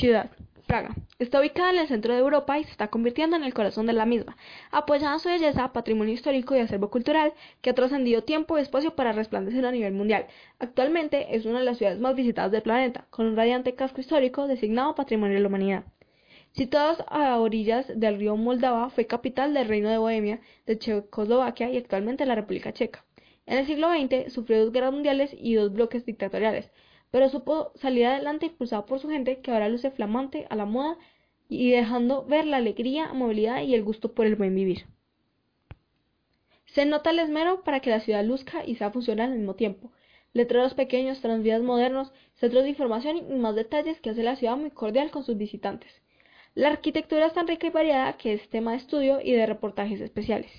Ciudad. Praga. Está ubicada en el centro de Europa y se está convirtiendo en el corazón de la misma, apoyando su belleza, patrimonio histórico y acervo cultural que ha trascendido tiempo y espacio para resplandecer a nivel mundial. Actualmente es una de las ciudades más visitadas del planeta, con un radiante casco histórico designado Patrimonio de la Humanidad. Situadas a orillas del río Moldava, fue capital del Reino de Bohemia, de Checoslovaquia y actualmente la República Checa. En el siglo XX sufrió dos guerras mundiales y dos bloques dictatoriales, pero supo salir adelante impulsado por su gente que ahora luce flamante a la moda y dejando ver la alegría, movilidad y el gusto por el buen vivir. Se nota el esmero para que la ciudad luzca y sea funcional al mismo tiempo. Letreros pequeños, tranvías modernos, centros de información y más detalles que hace la ciudad muy cordial con sus visitantes. La arquitectura es tan rica y variada que es tema de estudio y de reportajes especiales.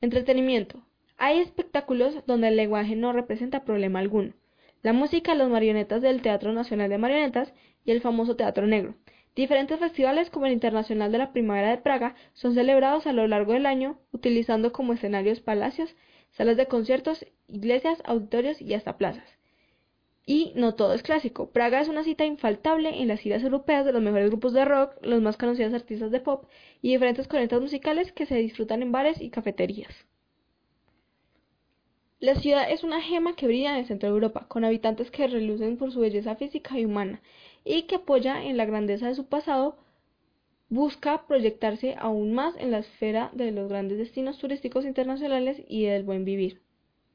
Entretenimiento. Hay espectáculos donde el lenguaje no representa problema alguno la música, las marionetas del Teatro Nacional de Marionetas y el famoso Teatro Negro. Diferentes festivales como el Internacional de la Primavera de Praga son celebrados a lo largo del año utilizando como escenarios palacios, salas de conciertos, iglesias, auditorios y hasta plazas. Y no todo es clásico. Praga es una cita infaltable en las giras europeas de los mejores grupos de rock, los más conocidos artistas de pop y diferentes corrientes musicales que se disfrutan en bares y cafeterías. La ciudad es una gema que brilla en el centro de Europa, con habitantes que relucen por su belleza física y humana, y que apoya en la grandeza de su pasado, busca proyectarse aún más en la esfera de los grandes destinos turísticos internacionales y del buen vivir.